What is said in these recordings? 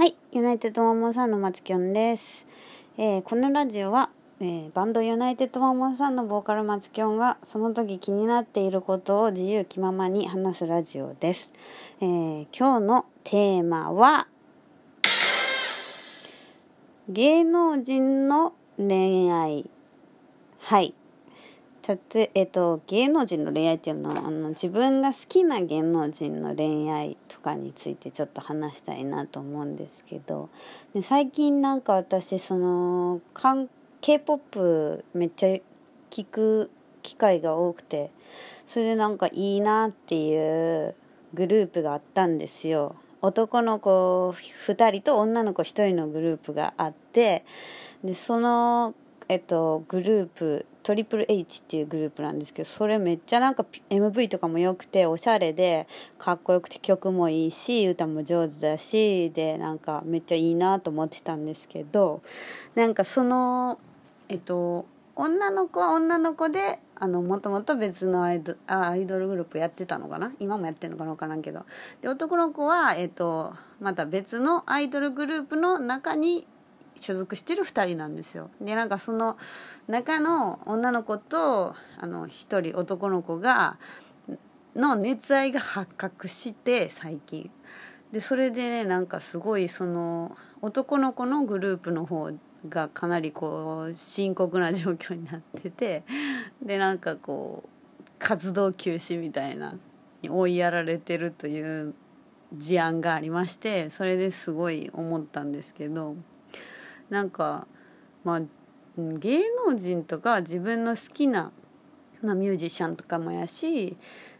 はい、ユナイテッドワンモンさんの松きょんです。えーこのラジオは、えーバンドユナイテッドワンモンさんのボーカル松きょんがその時気になっていることを自由気ままに話すラジオです。えー今日のテーマは芸能人の恋愛。はい。たとえっと、芸能人の恋愛っていうのはあの自分が好きな芸能人の恋愛とかについてちょっと話したいなと思うんですけどで最近なんか私その k p o p めっちゃ聞く機会が多くてそれでなんかいいなっていうグループがあったんですよ。男の子2人と女の子1人のグループがあってでそのえっと、グループトリプル H っていうグループなんですけどそれめっちゃなんか MV とかも良くておしゃれでかっこよくて曲もいいし歌も上手だしでなんかめっちゃいいなと思ってたんですけどなんかそのえっと女の子は女の子であのもともと別のアイドアイドルグループやってたのかな？今もやってるのかな分からんけど。で男の子は、えっと、また別のアイドルグループの中に所属してる2人なんですよ。でなんかその中の女の子とあの1人男の子がの熱愛が発覚して最近。でそれでねなんかすごいその男の子のグループの方がかなりこう深刻な状況になっててでなんかこう活動休止みたいなに追いやられてるという事案がありましてそれですごい思ったんですけどなんかまあ芸能人とか自分の好きな、まあ、ミュージシャンとかもやし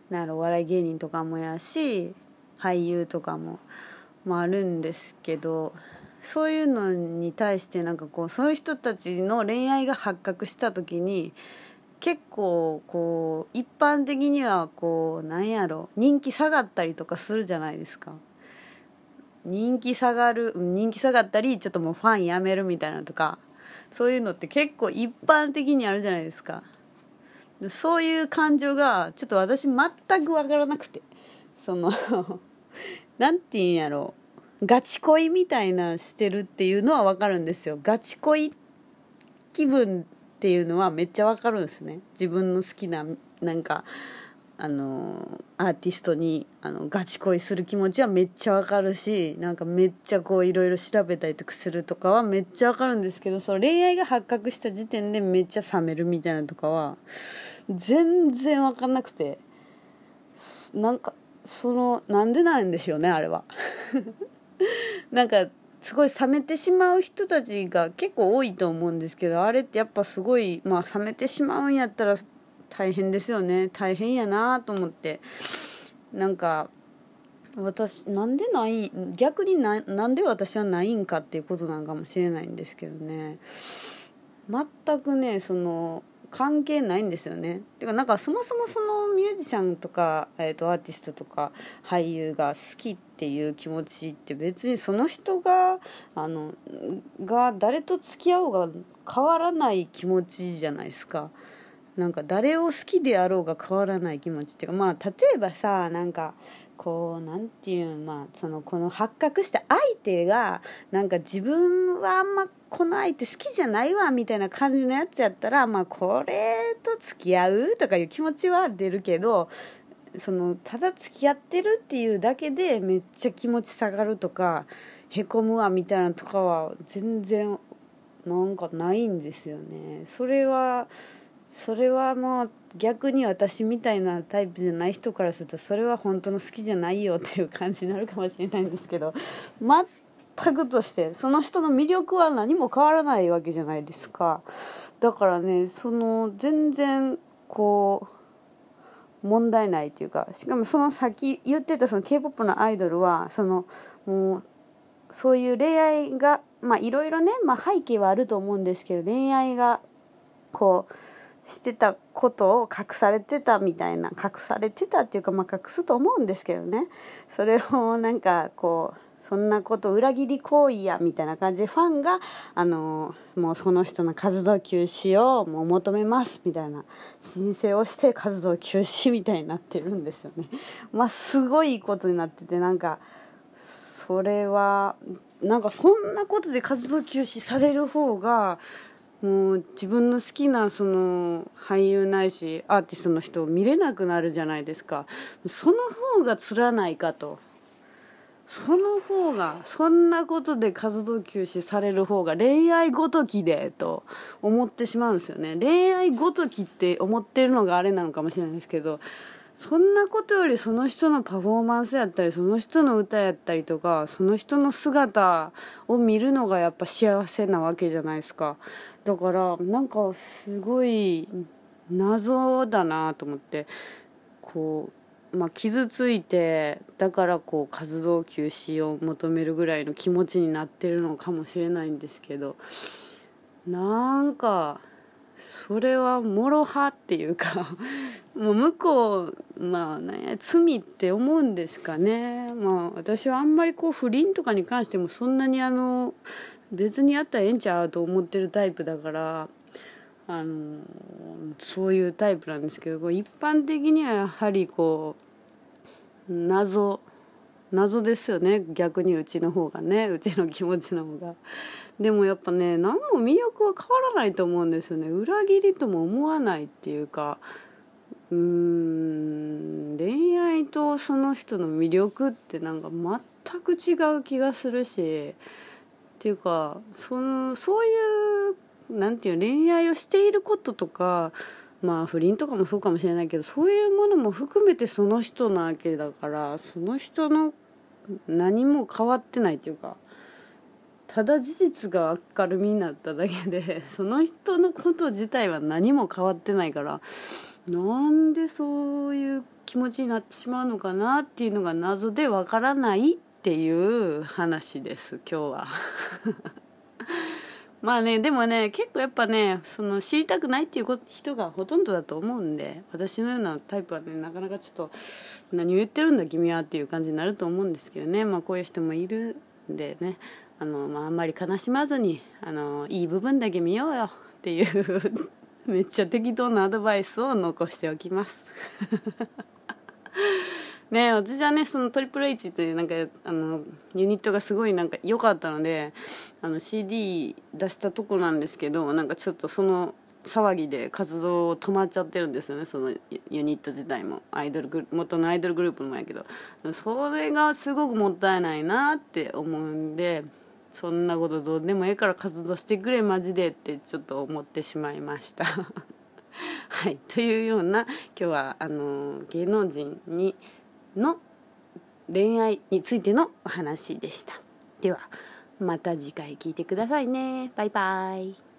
なんお笑い芸人とかもやし俳優とかも、もあ、るんですけどそういうのに対してなんかこうそういう人たちの恋愛が発覚した時に結構こう一般的にはこうなんやろ人気下がったりとかするじゃないですか。人気下がる人気下がったりちょっともうファンやめるみたいなとかそういうのって結構一般的にあるじゃないですか。そういう感情がちょっと私全く分からなくて。その なんて言うんやろう。ガチ恋みたいなしてるっていうのは分かるんですよ。ガチ恋気分っていうのはめっちゃ分かるんですね。自分の好きななんかあのアーティストにあのガチ恋する気持ちはめっちゃわかるしなんかめっちゃこういろいろ調べたりとかするとかはめっちゃわかるんですけどその恋愛が発覚した時点でめっちゃ冷めるみたいなとかは全然わかんなくてなんかそのなんでなんでしょうねあれは。なんかすごい冷めてしまう人たちが結構多いと思うんですけどあれってやっぱすごいまあ冷めてしまうんやったら大変ですよね。大変やなと思って。なんか私なんでない逆にななんで私はないんかっていうことなんかもしれないんですけどね。全くねその関係ないんですよね。てかなんかそもそもそのミュージシャンとか、えー、とアーティストとか俳優が好きっていう気持ちって別にその人があのが誰と付き合おうが変わらない気持ちじゃないですか。なんか誰を好きであろうが変わらない気持ちっていうかまあ例えばさなんかこうなんていうまあそのこの発覚した相手がなんか自分はあんまこの相手好きじゃないわみたいな感じのやつやったらまあこれと付き合うとかいう気持ちは出るけどそのただ付き合ってるっていうだけでめっちゃ気持ち下がるとかへこむわみたいなとかは全然なんかないんですよね。それはそれはもう逆に私みたいなタイプじゃない人からするとそれは本当の好きじゃないよっていう感じになるかもしれないんですけど全くとしてその人の魅力は何も変わらないわけじゃないですか。だからねその全然こう問題ないというかしかもその先言ってたその k p o p のアイドルはそのもうそういう恋愛がまあいろいろね、まあ、背景はあると思うんですけど恋愛がこうしてたことを隠されてたみたいな隠されてたっていうかまあ隠すと思うんですけどねそれをなんかこうそんなこと裏切り行為やみたいな感じでファンがあのもうその人の活動休止をもう求めますみたいな申請をして活動休止みたいになってるんですよね。まあすごいことになっててなんかそそれはなんかそんなことで活動休止される方がもう自分の好きなその俳優ないしアーティストの人を見れなくなるじゃないですか。その方がつらないかと。その方がそんなことで活動休止される方が恋愛ごときでと思ってしまうんですよね。恋愛ごときって思ってるのがあれなのかもしれないですけどそんなことよりその人のパフォーマンスやったりその人の歌やったりとかその人の姿を見るのがやっぱ幸せなわけじゃないですか。だからなんかすごい謎だなと思って。こう、まあ、傷ついてだからこう活動休止を求めるぐらいの気持ちになってるのかもしれないんですけど。なんかそれは諸刃っていうか もう向こうまあね罪って思うんですかね。まあ私はあんまりこう不倫とかに関してもそんなにあの別にやったらええんちゃうと思ってるタイプだからあのそういうタイプなんですけど一般的にはやはりこう謎謎ですよね。逆にうちの方がねうちの気持ちの方が。でもやっぱね何も魅力は変わらないと思うんですよね。裏切りとも思わないっていうかうーん恋愛とその人の魅力ってなんか全く違う気がするしっていうかそのそういうなんていう恋愛をしていることとかまあ不倫とかもそうかもしれないけどそういうものも含めてその人なわけだからその人の何も変わってないっていうかただ事実が明るみになっただけで その人のこと自体は何も変わってないからなんでそういう気持ちになってしまうのかなっていうのが謎でわからないっていう話です今日は。まあねでもね結構やっぱねその知りたくないっていう人がほとんどだと思うんで私のようなタイプはねなかなかちょっと何を言ってるんだ君はっていう感じになると思うんですけどねまあこういう人もいるんでねあの、まあ、あんまり悲しまずにあのいい部分だけ見ようよっていう めっちゃ適当なアドバイスを残しておきます。ね私はねそのトリプル H っていうなんかあのユニットがすごいなんか良かったのであの CD 出したとこなんですけどなんかちょっとその騒ぎで活動止まっちゃってるんですよねそのユニット自体も。アイドルグ元のアイドルグループもやけど。それがすごくもったいないなって思うんでそんなことどうでもええから活動してくれマジでってちょっと思ってしまいました。はい。というような今日はあの芸能人にの恋愛についてのお話でした。ではまた次回聞いてくださいね。バイバイ。